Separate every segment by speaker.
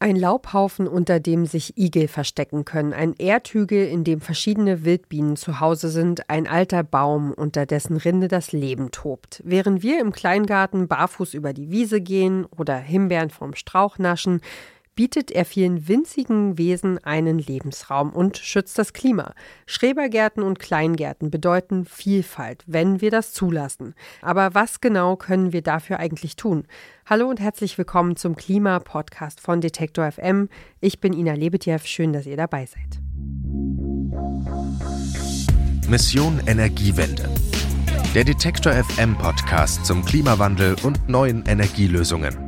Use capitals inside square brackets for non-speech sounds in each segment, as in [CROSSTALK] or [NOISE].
Speaker 1: Ein Laubhaufen, unter dem sich Igel verstecken können, ein Erdhügel, in dem verschiedene Wildbienen zu Hause sind, ein alter Baum, unter dessen Rinde das Leben tobt. Während wir im Kleingarten barfuß über die Wiese gehen oder Himbeeren vom Strauch naschen, bietet er vielen winzigen Wesen einen Lebensraum und schützt das Klima. Schrebergärten und Kleingärten bedeuten Vielfalt, wenn wir das zulassen. Aber was genau können wir dafür eigentlich tun? Hallo und herzlich willkommen zum Klima-Podcast von Detektor FM. Ich bin Ina Lebetjew. Schön, dass ihr dabei seid.
Speaker 2: Mission Energiewende. Der Detektor FM Podcast zum Klimawandel und neuen Energielösungen.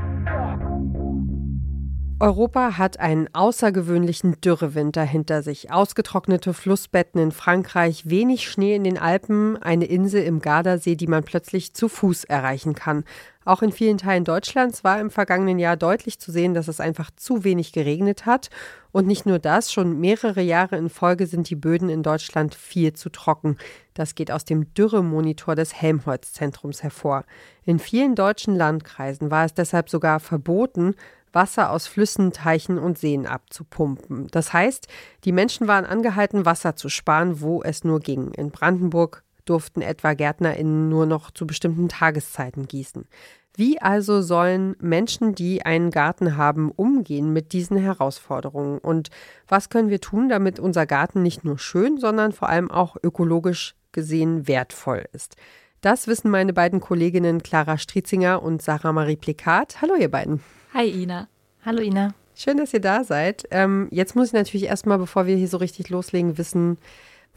Speaker 1: Europa hat einen außergewöhnlichen Dürrewinter hinter sich. Ausgetrocknete Flussbetten in Frankreich, wenig Schnee in den Alpen, eine Insel im Gardasee, die man plötzlich zu Fuß erreichen kann. Auch in vielen Teilen Deutschlands war im vergangenen Jahr deutlich zu sehen, dass es einfach zu wenig geregnet hat. Und nicht nur das, schon mehrere Jahre in Folge sind die Böden in Deutschland viel zu trocken. Das geht aus dem Dürremonitor des Helmholtz-Zentrums hervor. In vielen deutschen Landkreisen war es deshalb sogar verboten, Wasser aus Flüssen, Teichen und Seen abzupumpen. Das heißt, die Menschen waren angehalten, Wasser zu sparen, wo es nur ging. In Brandenburg, durften etwa GärtnerInnen nur noch zu bestimmten Tageszeiten gießen. Wie also sollen Menschen, die einen Garten haben, umgehen mit diesen Herausforderungen? Und was können wir tun, damit unser Garten nicht nur schön, sondern vor allem auch ökologisch gesehen wertvoll ist? Das wissen meine beiden Kolleginnen Clara Striezinger und Sarah Marie Plikat. Hallo, ihr beiden.
Speaker 3: Hi, Ina.
Speaker 4: Hallo, Ina.
Speaker 1: Schön, dass ihr da seid. Ähm, jetzt muss ich natürlich erstmal, bevor wir hier so richtig loslegen, wissen,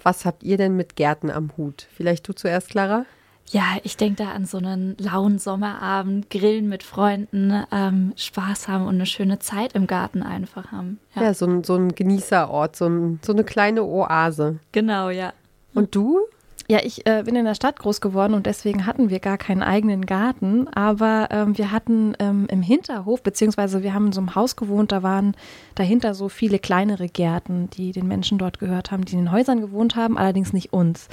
Speaker 1: was habt ihr denn mit Gärten am Hut? Vielleicht du zuerst, Clara?
Speaker 3: Ja, ich denke da an so einen lauen Sommerabend, grillen mit Freunden, ähm, Spaß haben und eine schöne Zeit im Garten einfach haben.
Speaker 1: Ja, ja so, ein, so ein Genießerort, so, ein, so eine kleine Oase.
Speaker 3: Genau, ja.
Speaker 1: Und du?
Speaker 4: Ja, ich äh, bin in der Stadt groß geworden und deswegen hatten wir gar keinen eigenen Garten. Aber ähm, wir hatten ähm, im Hinterhof, beziehungsweise wir haben in so einem Haus gewohnt, da waren dahinter so viele kleinere Gärten, die den Menschen dort gehört haben, die in den Häusern gewohnt haben, allerdings nicht uns.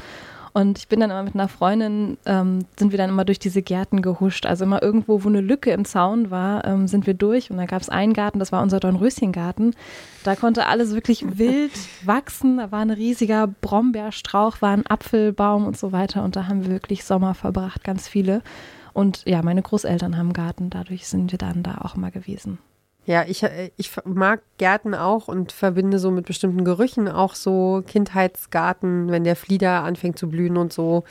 Speaker 4: Und ich bin dann immer mit einer Freundin, ähm, sind wir dann immer durch diese Gärten gehuscht. Also immer irgendwo, wo eine Lücke im Zaun war, ähm, sind wir durch. Und da gab es einen Garten, das war unser Dornröschengarten. Da konnte alles wirklich wild [LAUGHS] wachsen. Da war ein riesiger Brombeerstrauch, war ein Apfelbaum und so weiter. Und da haben wir wirklich Sommer verbracht, ganz viele. Und ja, meine Großeltern haben einen Garten, dadurch sind wir dann da auch immer gewesen.
Speaker 1: Ja, ich, äh, ich mag Gärten auch und verbinde so mit bestimmten Gerüchen auch so Kindheitsgarten, wenn der Flieder anfängt zu blühen und so.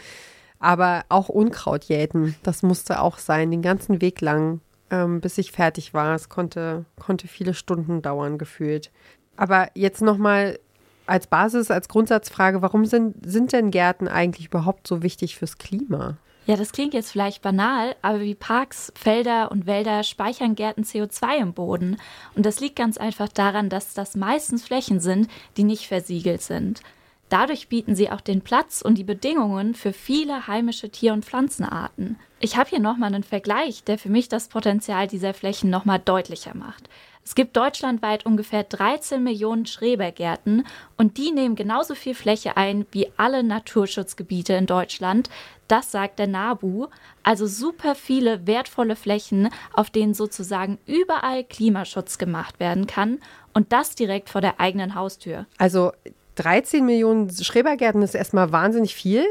Speaker 1: Aber auch Unkraut jäten, das musste auch sein, den ganzen Weg lang, ähm, bis ich fertig war. Es konnte, konnte viele Stunden dauern, gefühlt. Aber jetzt nochmal als Basis, als Grundsatzfrage, warum sind, sind denn Gärten eigentlich überhaupt so wichtig fürs Klima?
Speaker 3: Ja, das klingt jetzt vielleicht banal, aber wie Parks, Felder und Wälder speichern Gärten CO2 im Boden. Und das liegt ganz einfach daran, dass das meistens Flächen sind, die nicht versiegelt sind. Dadurch bieten sie auch den Platz und die Bedingungen für viele heimische Tier- und Pflanzenarten. Ich habe hier nochmal einen Vergleich, der für mich das Potenzial dieser Flächen nochmal deutlicher macht. Es gibt deutschlandweit ungefähr 13 Millionen Schrebergärten und die nehmen genauso viel Fläche ein wie alle Naturschutzgebiete in Deutschland. Das sagt der NABU. Also super viele wertvolle Flächen, auf denen sozusagen überall Klimaschutz gemacht werden kann und das direkt vor der eigenen Haustür.
Speaker 1: Also 13 Millionen Schrebergärten ist erstmal wahnsinnig viel.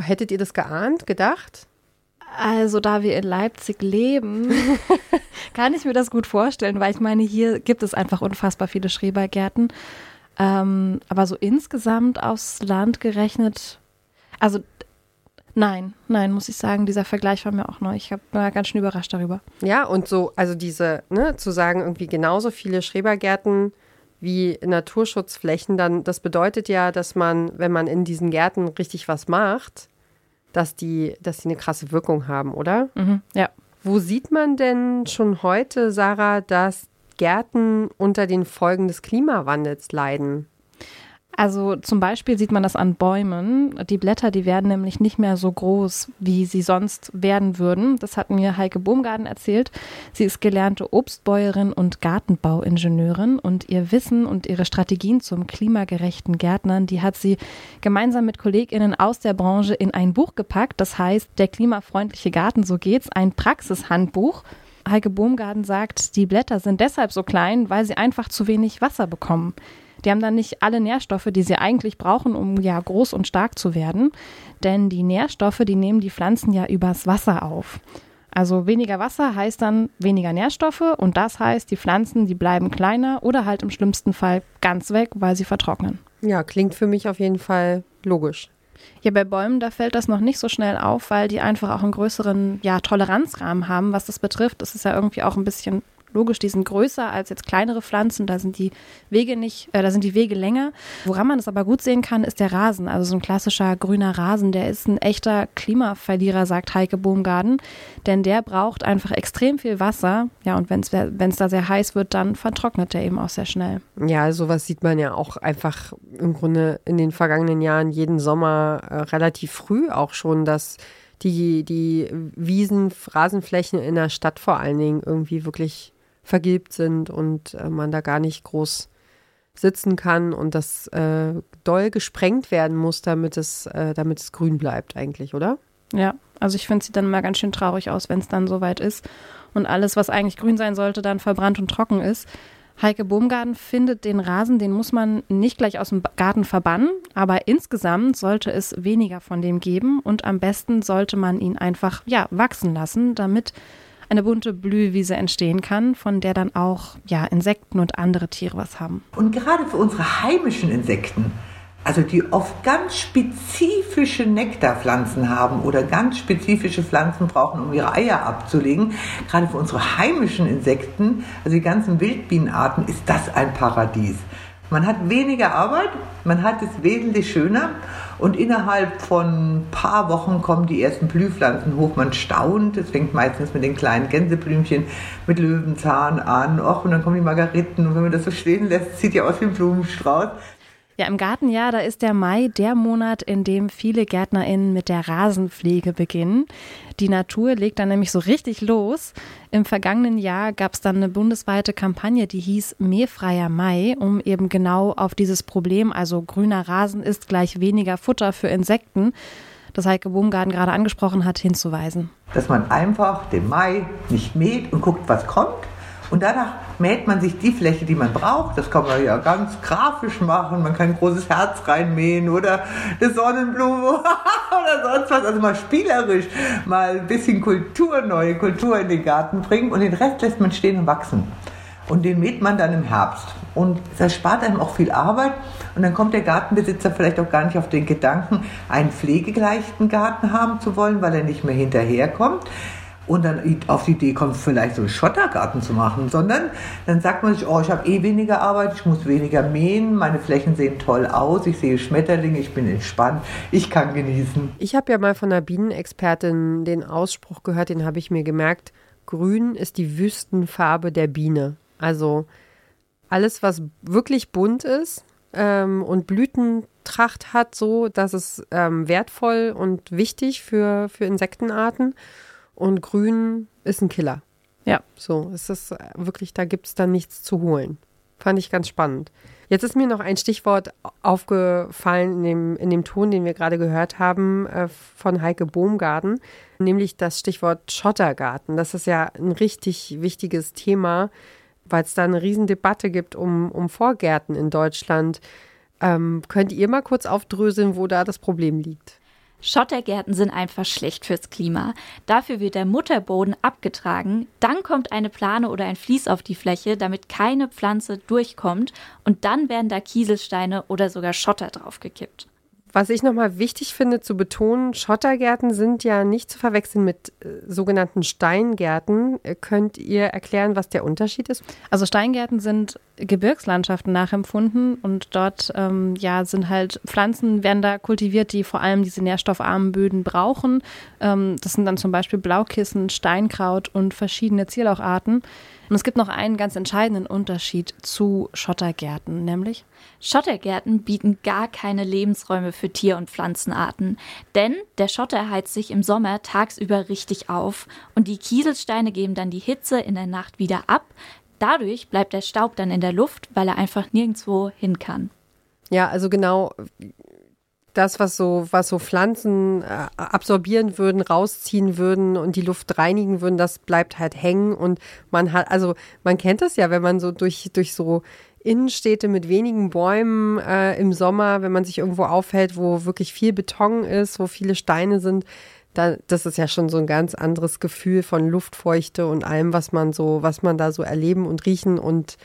Speaker 1: Hättet ihr das geahnt, gedacht?
Speaker 4: Also, da wir in Leipzig leben, [LAUGHS] kann ich mir das gut vorstellen, weil ich meine, hier gibt es einfach unfassbar viele Schrebergärten. Ähm, aber so insgesamt aufs Land gerechnet, also nein, nein, muss ich sagen, dieser Vergleich war mir auch neu. Ich war ganz schön überrascht darüber.
Speaker 1: Ja, und so, also diese, ne, zu sagen, irgendwie genauso viele Schrebergärten wie Naturschutzflächen, dann das bedeutet ja, dass man, wenn man in diesen Gärten richtig was macht, dass die, dass die eine krasse Wirkung haben, oder?
Speaker 4: Mhm, ja.
Speaker 1: Wo sieht man denn schon heute, Sarah, dass Gärten unter den Folgen des Klimawandels leiden?
Speaker 4: Also zum Beispiel sieht man das an Bäumen. Die Blätter, die werden nämlich nicht mehr so groß, wie sie sonst werden würden. Das hat mir Heike Bohmgarten erzählt. Sie ist gelernte Obstbäuerin und Gartenbauingenieurin und ihr Wissen und ihre Strategien zum klimagerechten Gärtnern, die hat sie gemeinsam mit KollegInnen aus der Branche in ein Buch gepackt. Das heißt, der klimafreundliche Garten, so geht's, ein Praxishandbuch. Heike Bohmgarten sagt, die Blätter sind deshalb so klein, weil sie einfach zu wenig Wasser bekommen. Die haben dann nicht alle Nährstoffe, die sie eigentlich brauchen, um ja groß und stark zu werden. Denn die Nährstoffe, die nehmen die Pflanzen ja übers Wasser auf. Also weniger Wasser heißt dann weniger Nährstoffe und das heißt, die Pflanzen, die bleiben kleiner oder halt im schlimmsten Fall ganz weg, weil sie vertrocknen.
Speaker 1: Ja, klingt für mich auf jeden Fall logisch.
Speaker 4: Ja, bei Bäumen, da fällt das noch nicht so schnell auf, weil die einfach auch einen größeren ja, Toleranzrahmen haben, was das betrifft. Das ist ja irgendwie auch ein bisschen Logisch, die sind größer als jetzt kleinere Pflanzen, da sind die Wege nicht, äh, da sind die Wege länger. Woran man das aber gut sehen kann, ist der Rasen. Also so ein klassischer grüner Rasen, der ist ein echter Klimaverlierer, sagt Heike Bohmgarten, denn der braucht einfach extrem viel Wasser. Ja, und wenn es da sehr heiß wird, dann vertrocknet der eben auch sehr schnell.
Speaker 1: Ja, sowas sieht man ja auch einfach im Grunde in den vergangenen Jahren jeden Sommer äh, relativ früh auch schon, dass die, die Wiesen, Rasenflächen in der Stadt vor allen Dingen irgendwie wirklich vergilbt sind und äh, man da gar nicht groß sitzen kann und das äh, doll gesprengt werden muss, damit es, äh, damit es grün bleibt eigentlich, oder?
Speaker 4: Ja, also ich finde, sieht dann mal ganz schön traurig aus, wenn es dann soweit ist und alles, was eigentlich grün sein sollte, dann verbrannt und trocken ist. Heike Bohmgarten findet den Rasen, den muss man nicht gleich aus dem Garten verbannen, aber insgesamt sollte es weniger von dem geben und am besten sollte man ihn einfach ja, wachsen lassen, damit eine bunte Blühwiese entstehen kann, von der dann auch ja, Insekten und andere Tiere was haben.
Speaker 5: Und gerade für unsere heimischen Insekten, also die oft ganz spezifische Nektarpflanzen haben oder ganz spezifische Pflanzen brauchen, um ihre Eier abzulegen, gerade für unsere heimischen Insekten, also die ganzen Wildbienenarten, ist das ein Paradies. Man hat weniger Arbeit, man hat es wesentlich schöner und innerhalb von ein paar Wochen kommen die ersten Blühpflanzen hoch. Man staunt, es fängt meistens mit den kleinen Gänseblümchen mit Löwenzahn an. Och, und dann kommen die Margariten und wenn man das so stehen lässt, sieht ja aus wie ein Blumenstrauß.
Speaker 4: Ja, im Gartenjahr, da ist der Mai der Monat, in dem viele GärtnerInnen mit der Rasenpflege beginnen. Die Natur legt dann nämlich so richtig los. Im vergangenen Jahr gab es dann eine bundesweite Kampagne, die hieß Mähfreier Mai, um eben genau auf dieses Problem, also grüner Rasen ist gleich weniger Futter für Insekten, das Heike Bohmgarten gerade angesprochen hat, hinzuweisen.
Speaker 5: Dass man einfach den Mai nicht mäht und guckt, was kommt, und danach mäht man sich die Fläche, die man braucht. Das kann man ja ganz grafisch machen. Man kann ein großes Herz reinmähen oder eine Sonnenblume [LAUGHS] oder sonst was. Also mal spielerisch, mal ein bisschen Kultur, neue Kultur in den Garten bringen. Und den Rest lässt man stehen und wachsen. Und den mäht man dann im Herbst. Und das spart einem auch viel Arbeit. Und dann kommt der Gartenbesitzer vielleicht auch gar nicht auf den Gedanken, einen pflegeleichten Garten haben zu wollen, weil er nicht mehr hinterherkommt und dann auf die Idee kommt, vielleicht so einen Schottergarten zu machen, sondern dann sagt man sich, oh, ich habe eh weniger Arbeit, ich muss weniger mähen, meine Flächen sehen toll aus, ich sehe Schmetterlinge, ich bin entspannt, ich kann genießen.
Speaker 1: Ich habe ja mal von einer Bienenexpertin den Ausspruch gehört, den habe ich mir gemerkt, grün ist die Wüstenfarbe der Biene. Also alles, was wirklich bunt ist ähm, und Blütentracht hat, so, das ist ähm, wertvoll und wichtig für, für Insektenarten und grün ist ein Killer. Ja. So, es ist wirklich, da gibt es dann nichts zu holen. Fand ich ganz spannend. Jetzt ist mir noch ein Stichwort aufgefallen in dem, in dem Ton, den wir gerade gehört haben äh, von Heike Bohmgarten, nämlich das Stichwort Schottergarten. Das ist ja ein richtig wichtiges Thema, weil es da eine Riesendebatte gibt um, um Vorgärten in Deutschland. Ähm, könnt ihr mal kurz aufdröseln, wo da das Problem liegt?
Speaker 3: Schottergärten sind einfach schlecht fürs Klima. Dafür wird der Mutterboden abgetragen, dann kommt eine Plane oder ein Vlies auf die Fläche, damit keine Pflanze durchkommt und dann werden da Kieselsteine oder sogar Schotter draufgekippt.
Speaker 1: Was ich nochmal wichtig finde zu betonen, Schottergärten sind ja nicht zu verwechseln mit äh, sogenannten Steingärten. Könnt ihr erklären, was der Unterschied ist?
Speaker 4: Also Steingärten sind Gebirgslandschaften nachempfunden und dort ähm, ja sind halt Pflanzen werden da kultiviert, die vor allem diese nährstoffarmen Böden brauchen. Ähm, das sind dann zum Beispiel Blaukissen, Steinkraut und verschiedene Zierlaucharten. Und es gibt noch einen ganz entscheidenden Unterschied zu Schottergärten, nämlich
Speaker 3: Schottergärten bieten gar keine Lebensräume für Tier- und Pflanzenarten, denn der Schotter heizt sich im Sommer tagsüber richtig auf und die Kieselsteine geben dann die Hitze in der Nacht wieder ab. Dadurch bleibt der Staub dann in der Luft, weil er einfach nirgendwo hin kann.
Speaker 1: Ja, also genau das, was so, was so Pflanzen äh, absorbieren würden, rausziehen würden und die Luft reinigen würden, das bleibt halt hängen. Und man hat, also man kennt das ja, wenn man so durch, durch so Innenstädte mit wenigen Bäumen äh, im Sommer, wenn man sich irgendwo aufhält, wo wirklich viel Beton ist, wo viele Steine sind, da, das ist ja schon so ein ganz anderes Gefühl von Luftfeuchte und allem, was man so, was man da so erleben und riechen und,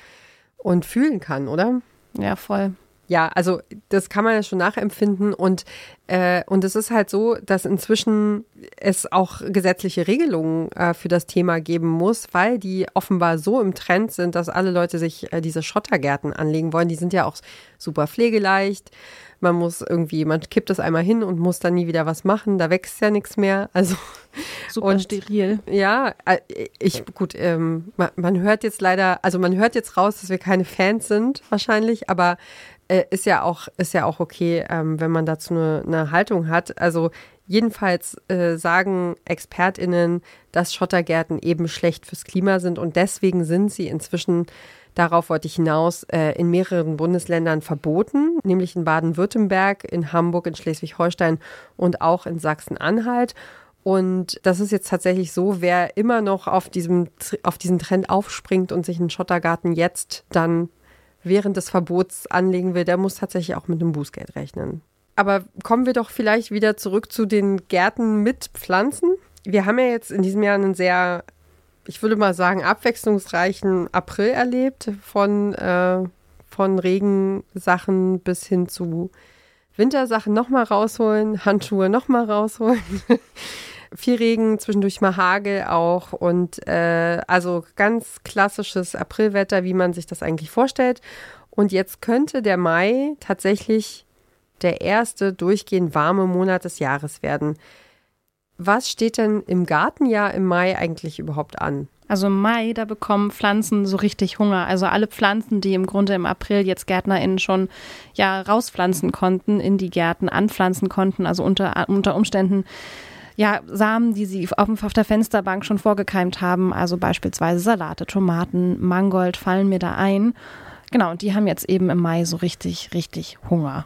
Speaker 1: und fühlen kann, oder?
Speaker 4: Ja, voll.
Speaker 1: Ja, also das kann man ja schon nachempfinden und äh, und es ist halt so, dass inzwischen es auch gesetzliche Regelungen äh, für das Thema geben muss, weil die offenbar so im Trend sind, dass alle Leute sich äh, diese Schottergärten anlegen wollen. Die sind ja auch super pflegeleicht. Man muss irgendwie, man kippt das einmal hin und muss dann nie wieder was machen. Da wächst ja nichts mehr. Also [LAUGHS]
Speaker 4: super und, steril.
Speaker 1: Ja, äh, ich gut. Ähm, man, man hört jetzt leider, also man hört jetzt raus, dass wir keine Fans sind wahrscheinlich, aber äh, ist ja auch, ist ja auch okay, ähm, wenn man dazu eine, eine, Haltung hat. Also jedenfalls äh, sagen ExpertInnen, dass Schottergärten eben schlecht fürs Klima sind und deswegen sind sie inzwischen Darauf wollte ich hinaus, äh, in mehreren Bundesländern verboten, nämlich in Baden-Württemberg, in Hamburg, in Schleswig-Holstein und auch in Sachsen-Anhalt. Und das ist jetzt tatsächlich so, wer immer noch auf, diesem, auf diesen Trend aufspringt und sich einen Schottergarten jetzt dann während des Verbots anlegen will, der muss tatsächlich auch mit einem Bußgeld rechnen. Aber kommen wir doch vielleicht wieder zurück zu den Gärten mit Pflanzen. Wir haben ja jetzt in diesem Jahr einen sehr, ich würde mal sagen, abwechslungsreichen April erlebt, von, äh, von Regensachen bis hin zu Wintersachen nochmal rausholen, Handschuhe nochmal rausholen. [LAUGHS] viel Regen, zwischendurch mal Hagel auch und äh, also ganz klassisches Aprilwetter, wie man sich das eigentlich vorstellt. Und jetzt könnte der Mai tatsächlich der erste durchgehend warme Monat des Jahres werden. Was steht denn im Gartenjahr im Mai eigentlich überhaupt an?
Speaker 4: Also im Mai, da bekommen Pflanzen so richtig Hunger. Also alle Pflanzen, die im Grunde im April jetzt GärtnerInnen schon ja rauspflanzen konnten, in die Gärten anpflanzen konnten, also unter, unter Umständen ja, Samen, die sie auf, auf der Fensterbank schon vorgekeimt haben, also beispielsweise Salate, Tomaten, Mangold fallen mir da ein. Genau, und die haben jetzt eben im Mai so richtig, richtig Hunger.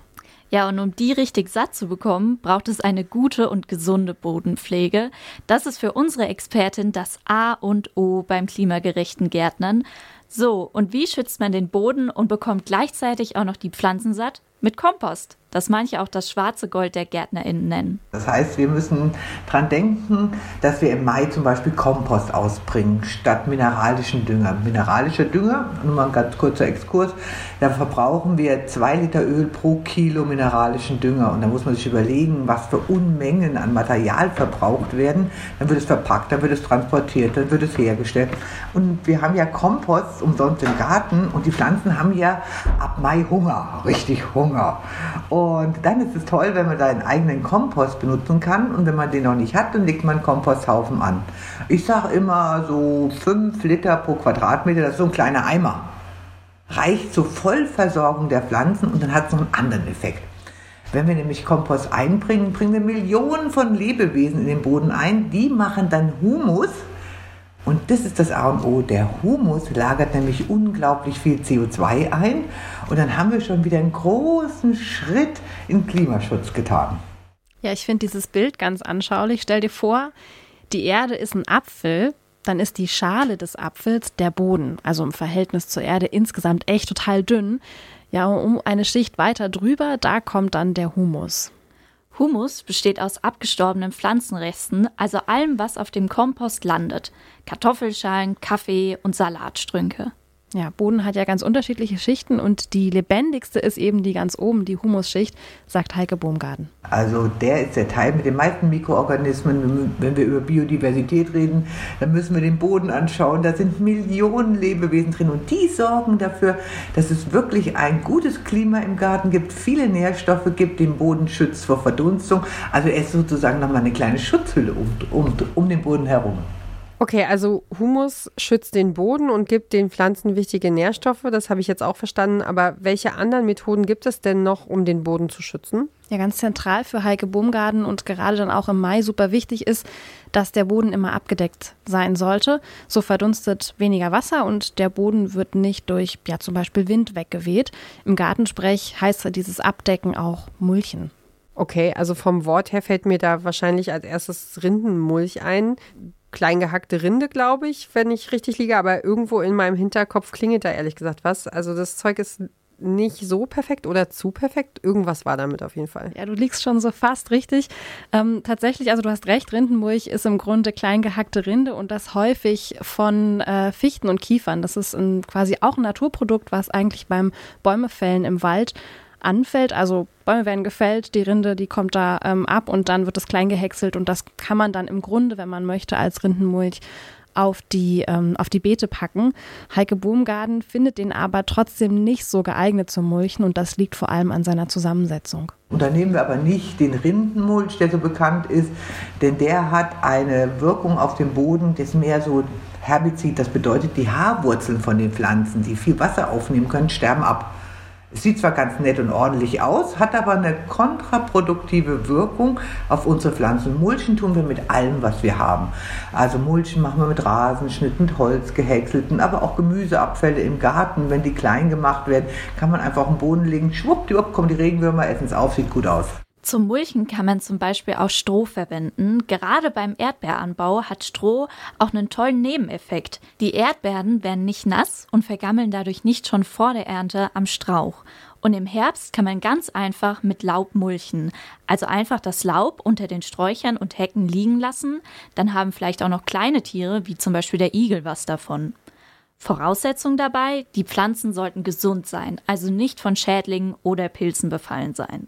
Speaker 3: Ja, und um die richtig satt zu bekommen, braucht es eine gute und gesunde Bodenpflege. Das ist für unsere Expertin das A und O beim klimagerechten Gärtnern. So, und wie schützt man den Boden und bekommt gleichzeitig auch noch die Pflanzen satt? Mit Kompost das manche auch das schwarze Gold der GärtnerInnen nennen.
Speaker 5: Das heißt, wir müssen daran denken, dass wir im Mai zum Beispiel Kompost ausbringen statt mineralischen Dünger. Mineralischer Dünger, nur mal ein ganz kurzer Exkurs, da verbrauchen wir zwei Liter Öl pro Kilo mineralischen Dünger. Und da muss man sich überlegen, was für Unmengen an Material verbraucht werden. Dann wird es verpackt, dann wird es transportiert, dann wird es hergestellt. Und wir haben ja Kompost umsonst im Garten und die Pflanzen haben ja ab Mai Hunger, richtig Hunger. Und und dann ist es toll, wenn man seinen eigenen Kompost benutzen kann. Und wenn man den noch nicht hat, dann legt man einen Komposthaufen an. Ich sage immer so 5 Liter pro Quadratmeter, das ist so ein kleiner Eimer. Reicht zur Vollversorgung der Pflanzen und dann hat es noch einen anderen Effekt. Wenn wir nämlich Kompost einbringen, bringen wir Millionen von Lebewesen in den Boden ein. Die machen dann Humus und das ist das A und O. Der Humus lagert nämlich unglaublich viel CO2 ein. Und dann haben wir schon wieder einen großen Schritt in Klimaschutz getan.
Speaker 4: Ja, ich finde dieses Bild ganz anschaulich. Stell dir vor, die Erde ist ein Apfel, dann ist die Schale des Apfels der Boden, also im Verhältnis zur Erde insgesamt echt total dünn. Ja, um eine Schicht weiter drüber, da kommt dann der Humus.
Speaker 3: Humus besteht aus abgestorbenen Pflanzenresten, also allem, was auf dem Kompost landet. Kartoffelschalen, Kaffee und Salatstrünke.
Speaker 4: Ja, Boden hat ja ganz unterschiedliche Schichten und die lebendigste ist eben die ganz oben, die Humusschicht, sagt Heike Bohmgarten.
Speaker 5: Also der ist der Teil mit den meisten Mikroorganismen. Wenn wir über Biodiversität reden, dann müssen wir den Boden anschauen. Da sind Millionen Lebewesen drin und die sorgen dafür, dass es wirklich ein gutes Klima im Garten gibt, viele Nährstoffe gibt, den Boden schützt vor Verdunstung. Also er ist sozusagen nochmal eine kleine Schutzhülle um, um, um den Boden herum.
Speaker 1: Okay, also Humus schützt den Boden und gibt den Pflanzen wichtige Nährstoffe. Das habe ich jetzt auch verstanden. Aber welche anderen Methoden gibt es denn noch, um den Boden zu schützen?
Speaker 4: Ja, ganz zentral für Heike Bohmgarten und gerade dann auch im Mai super wichtig ist, dass der Boden immer abgedeckt sein sollte. So verdunstet weniger Wasser und der Boden wird nicht durch, ja, zum Beispiel Wind weggeweht. Im Gartensprech heißt dieses Abdecken auch Mulchen.
Speaker 1: Okay, also vom Wort her fällt mir da wahrscheinlich als erstes Rindenmulch ein klein gehackte Rinde, glaube ich, wenn ich richtig liege. Aber irgendwo in meinem Hinterkopf klingelt da ehrlich gesagt was. Also das Zeug ist nicht so perfekt oder zu perfekt. Irgendwas war damit auf jeden Fall.
Speaker 4: Ja, du liegst schon so fast richtig. Ähm, tatsächlich, also du hast recht, Rindenmulch ist im Grunde klein gehackte Rinde und das häufig von äh, Fichten und Kiefern. Das ist ein, quasi auch ein Naturprodukt, was eigentlich beim Bäumefällen im Wald anfällt. Also Bäume werden gefällt, die Rinde, die kommt da ähm, ab und dann wird es klein gehäckselt und das kann man dann im Grunde, wenn man möchte, als Rindenmulch auf die, ähm, auf die Beete packen. Heike Bohmgarten findet den aber trotzdem nicht so geeignet zum Mulchen und das liegt vor allem an seiner Zusammensetzung.
Speaker 5: Und da nehmen wir aber nicht den Rindenmulch, der so bekannt ist, denn der hat eine Wirkung auf den Boden, das mehr so Herbizid, das bedeutet, die Haarwurzeln von den Pflanzen, die viel Wasser aufnehmen können, sterben ab. Sieht zwar ganz nett und ordentlich aus, hat aber eine kontraproduktive Wirkung auf unsere Pflanzen. Mulchen tun wir mit allem, was wir haben. Also Mulchen machen wir mit Rasenschnitt, mit Holz, gehäckselten, aber auch Gemüseabfälle im Garten. Wenn die klein gemacht werden, kann man einfach auf den Boden legen. Schwuppdiwupp kommen die Regenwürmer, essen es auf, sieht gut aus.
Speaker 3: Zum Mulchen kann man zum Beispiel auch Stroh verwenden. Gerade beim Erdbeeranbau hat Stroh auch einen tollen Nebeneffekt. Die Erdbeeren werden nicht nass und vergammeln dadurch nicht schon vor der Ernte am Strauch. Und im Herbst kann man ganz einfach mit Laub mulchen. Also einfach das Laub unter den Sträuchern und Hecken liegen lassen. Dann haben vielleicht auch noch kleine Tiere, wie zum Beispiel der Igel, was davon. Voraussetzung dabei, die Pflanzen sollten gesund sein, also nicht von Schädlingen oder Pilzen befallen sein.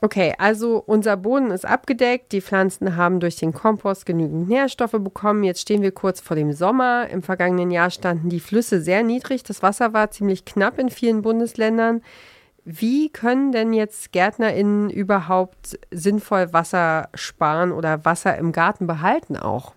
Speaker 1: Okay, also unser Boden ist abgedeckt, die Pflanzen haben durch den Kompost genügend Nährstoffe bekommen. Jetzt stehen wir kurz vor dem Sommer. Im vergangenen Jahr standen die Flüsse sehr niedrig, das Wasser war ziemlich knapp in vielen Bundesländern. Wie können denn jetzt GärtnerInnen überhaupt sinnvoll Wasser sparen oder Wasser im Garten behalten auch?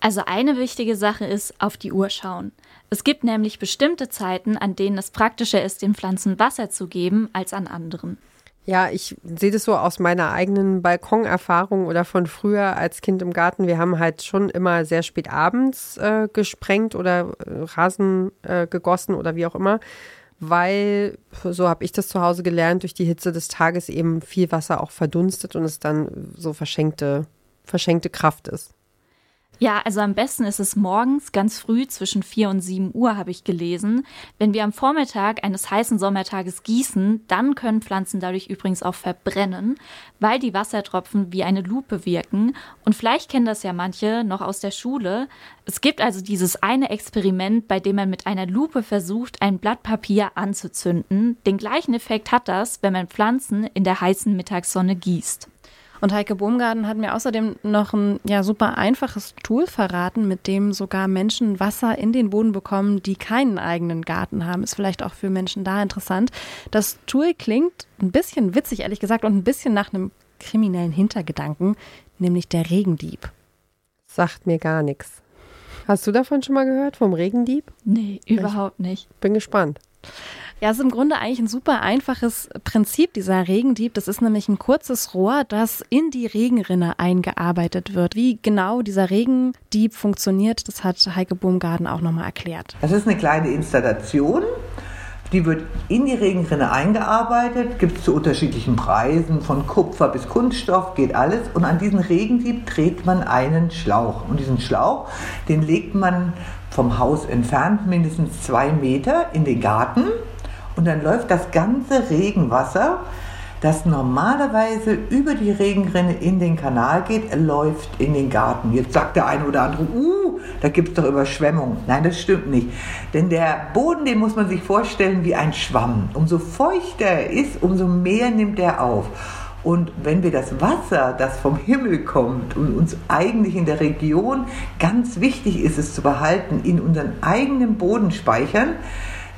Speaker 3: Also eine wichtige Sache ist, auf die Uhr schauen. Es gibt nämlich bestimmte Zeiten, an denen es praktischer ist, den Pflanzen Wasser zu geben als an anderen.
Speaker 1: Ja, ich sehe das so aus meiner eigenen Balkonerfahrung oder von früher als Kind im Garten. Wir haben halt schon immer sehr spät abends äh, gesprengt oder äh, Rasen äh, gegossen oder wie auch immer, weil, so habe ich das zu Hause gelernt, durch die Hitze des Tages eben viel Wasser auch verdunstet und es dann so verschenkte, verschenkte Kraft ist.
Speaker 3: Ja, also am besten ist es morgens ganz früh zwischen 4 und 7 Uhr, habe ich gelesen. Wenn wir am Vormittag eines heißen Sommertages gießen, dann können Pflanzen dadurch übrigens auch verbrennen, weil die Wassertropfen wie eine Lupe wirken. Und vielleicht kennen das ja manche noch aus der Schule. Es gibt also dieses eine Experiment, bei dem man mit einer Lupe versucht, ein Blatt Papier anzuzünden. Den gleichen Effekt hat das, wenn man Pflanzen in der heißen Mittagssonne gießt.
Speaker 4: Und Heike Bohmgarten hat mir außerdem noch ein ja, super einfaches Tool verraten, mit dem sogar Menschen Wasser in den Boden bekommen, die keinen eigenen Garten haben. Ist vielleicht auch für Menschen da interessant. Das Tool klingt ein bisschen witzig, ehrlich gesagt, und ein bisschen nach einem kriminellen Hintergedanken, nämlich der Regendieb.
Speaker 1: Sagt mir gar nichts. Hast du davon schon mal gehört, vom Regendieb?
Speaker 3: Nee, überhaupt nicht.
Speaker 1: Bin gespannt.
Speaker 4: Ja, es ist im Grunde eigentlich ein super einfaches Prinzip, dieser Regendieb. Das ist nämlich ein kurzes Rohr, das in die Regenrinne eingearbeitet wird. Wie genau dieser Regendieb funktioniert, das hat Heike Boomgarten auch nochmal erklärt.
Speaker 5: Das ist eine kleine Installation. Die wird in die Regenrinne eingearbeitet, gibt es zu unterschiedlichen Preisen, von Kupfer bis Kunststoff, geht alles. Und an diesen Regendieb dreht man einen Schlauch. Und diesen Schlauch, den legt man vom Haus entfernt mindestens zwei Meter in den Garten und dann läuft das ganze Regenwasser, das normalerweise über die Regenrinne in den Kanal geht, läuft in den Garten. Jetzt sagt der eine oder andere, uh, da gibt es doch Überschwemmung. Nein, das stimmt nicht. Denn der Boden, den muss man sich vorstellen wie ein Schwamm. Umso feuchter er ist, umso mehr nimmt er auf. Und wenn wir das Wasser, das vom Himmel kommt und uns eigentlich in der Region ganz wichtig ist, es zu behalten, in unseren eigenen Boden speichern,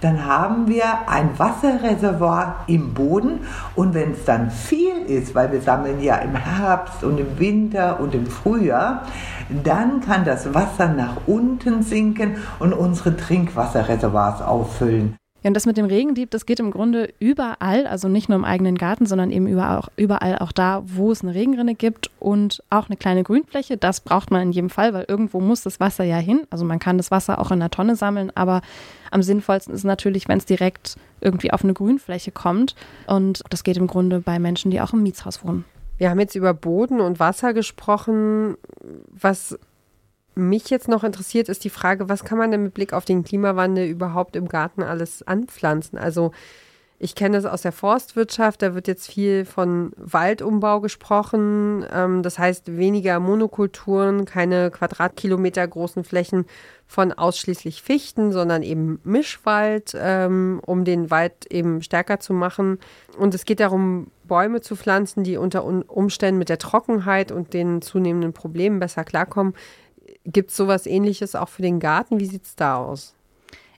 Speaker 5: dann haben wir ein Wasserreservoir im Boden und wenn es dann viel ist, weil wir sammeln ja im Herbst und im Winter und im Frühjahr, dann kann das Wasser nach unten sinken und unsere Trinkwasserreservoirs auffüllen.
Speaker 4: Ja, und das mit dem Regendieb, das geht im Grunde überall, also nicht nur im eigenen Garten, sondern eben überall auch, überall auch da, wo es eine Regenrinne gibt und auch eine kleine Grünfläche. Das braucht man in jedem Fall, weil irgendwo muss das Wasser ja hin. Also man kann das Wasser auch in einer Tonne sammeln, aber am sinnvollsten ist natürlich, wenn es direkt irgendwie auf eine Grünfläche kommt. Und das geht im Grunde bei Menschen, die auch im Mietshaus wohnen.
Speaker 1: Wir haben jetzt über Boden und Wasser gesprochen. Was mich jetzt noch interessiert, ist die Frage, was kann man denn mit Blick auf den Klimawandel überhaupt im Garten alles anpflanzen? Also ich kenne das aus der Forstwirtschaft, da wird jetzt viel von Waldumbau gesprochen. Ähm, das heißt weniger Monokulturen, keine Quadratkilometer großen Flächen von ausschließlich Fichten, sondern eben Mischwald, ähm, um den Wald eben stärker zu machen. Und es geht darum, Bäume zu pflanzen, die unter Umständen mit der Trockenheit und den zunehmenden Problemen besser klarkommen. Gibt es sowas ähnliches auch für den Garten? Wie sieht es da aus?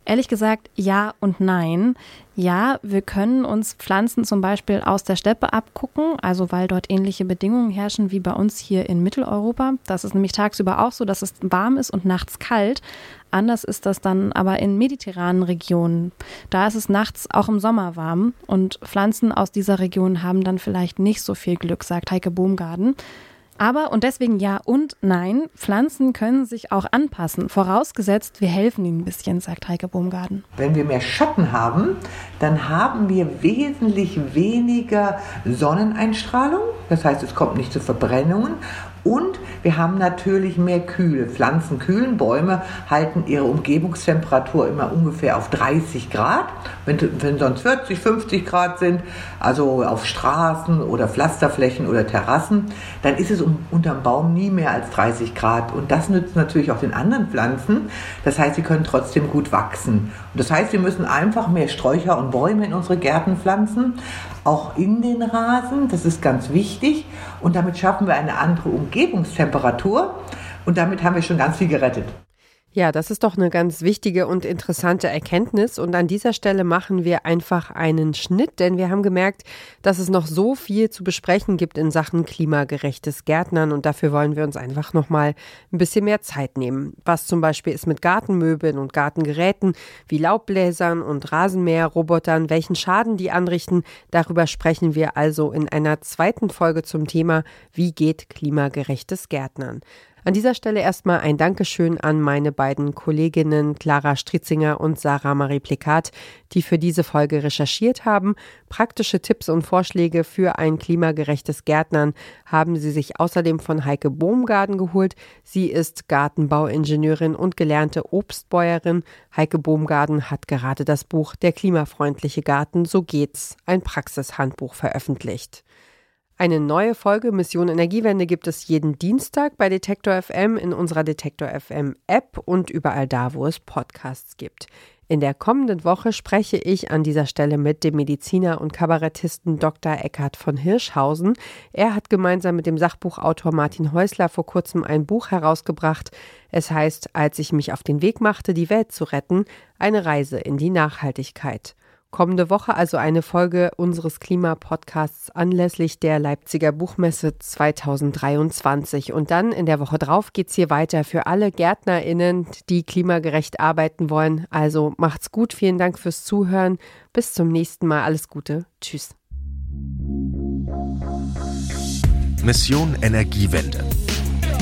Speaker 4: Ehrlich gesagt, ja und nein. Ja, wir können uns Pflanzen zum Beispiel aus der Steppe abgucken, also weil dort ähnliche Bedingungen herrschen wie bei uns hier in Mitteleuropa. Das ist nämlich tagsüber auch so, dass es warm ist und nachts kalt. Anders ist das dann aber in mediterranen Regionen. Da ist es nachts auch im Sommer warm und Pflanzen aus dieser Region haben dann vielleicht nicht so viel Glück, sagt Heike Boomgarten. Aber, und deswegen ja und nein, Pflanzen können sich auch anpassen, vorausgesetzt, wir helfen ihnen ein bisschen, sagt Heike Baumgarten.
Speaker 5: Wenn wir mehr Schatten haben, dann haben wir wesentlich weniger Sonneneinstrahlung. Das heißt, es kommt nicht zu Verbrennungen und wir haben natürlich mehr Kühle. Pflanzen kühlen, Bäume halten ihre Umgebungstemperatur immer ungefähr auf 30 Grad. Wenn, wenn sonst 40, 50 Grad sind, also auf Straßen oder Pflasterflächen oder Terrassen, dann ist es um, unterm Baum nie mehr als 30 Grad. Und das nützt natürlich auch den anderen Pflanzen. Das heißt, sie können trotzdem gut wachsen. Und das heißt, wir müssen einfach mehr Sträucher und Bäume in unsere Gärten pflanzen, auch in den Rasen. Das ist ganz wichtig. Und damit schaffen wir eine andere Umgebungstemperatur. Und damit haben wir schon ganz viel gerettet.
Speaker 1: Ja, das ist doch eine ganz wichtige und interessante Erkenntnis. Und an dieser Stelle machen wir einfach einen Schnitt, denn wir haben gemerkt, dass es noch so viel zu besprechen gibt in Sachen klimagerechtes Gärtnern. Und dafür wollen wir uns einfach nochmal ein bisschen mehr Zeit nehmen. Was zum Beispiel ist mit Gartenmöbeln und Gartengeräten wie Laubbläsern und Rasenmäherrobotern, welchen Schaden die anrichten, darüber sprechen wir also in einer zweiten Folge zum Thema, wie geht klimagerechtes Gärtnern. An dieser Stelle erstmal ein Dankeschön an meine beiden Kolleginnen Clara Stritzinger und Sarah Marie Plikat, die für diese Folge recherchiert haben. Praktische Tipps und Vorschläge für ein klimagerechtes Gärtnern haben sie sich außerdem von Heike Bohmgarten geholt. Sie ist Gartenbauingenieurin und gelernte Obstbäuerin. Heike Bohmgarten hat gerade das Buch Der klimafreundliche Garten, so geht's, ein Praxishandbuch veröffentlicht. Eine neue Folge Mission Energiewende gibt es jeden Dienstag bei Detektor FM in unserer Detektor FM App und überall da, wo es Podcasts gibt. In der kommenden Woche spreche ich an dieser Stelle mit dem Mediziner und Kabarettisten Dr. Eckhard von Hirschhausen. Er hat gemeinsam mit dem Sachbuchautor Martin Häusler vor kurzem ein Buch herausgebracht. Es heißt, als ich mich auf den Weg machte, die Welt zu retten, eine Reise in die Nachhaltigkeit. Kommende Woche also eine Folge unseres Klimapodcasts anlässlich der Leipziger Buchmesse 2023. Und dann in der Woche drauf geht es hier weiter für alle GärtnerInnen, die klimagerecht arbeiten wollen. Also macht's gut. Vielen Dank fürs Zuhören. Bis zum nächsten Mal. Alles Gute. Tschüss.
Speaker 2: Mission Energiewende.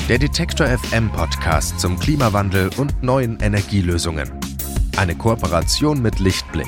Speaker 2: Der Detektor FM Podcast zum Klimawandel und neuen Energielösungen. Eine Kooperation mit Lichtblick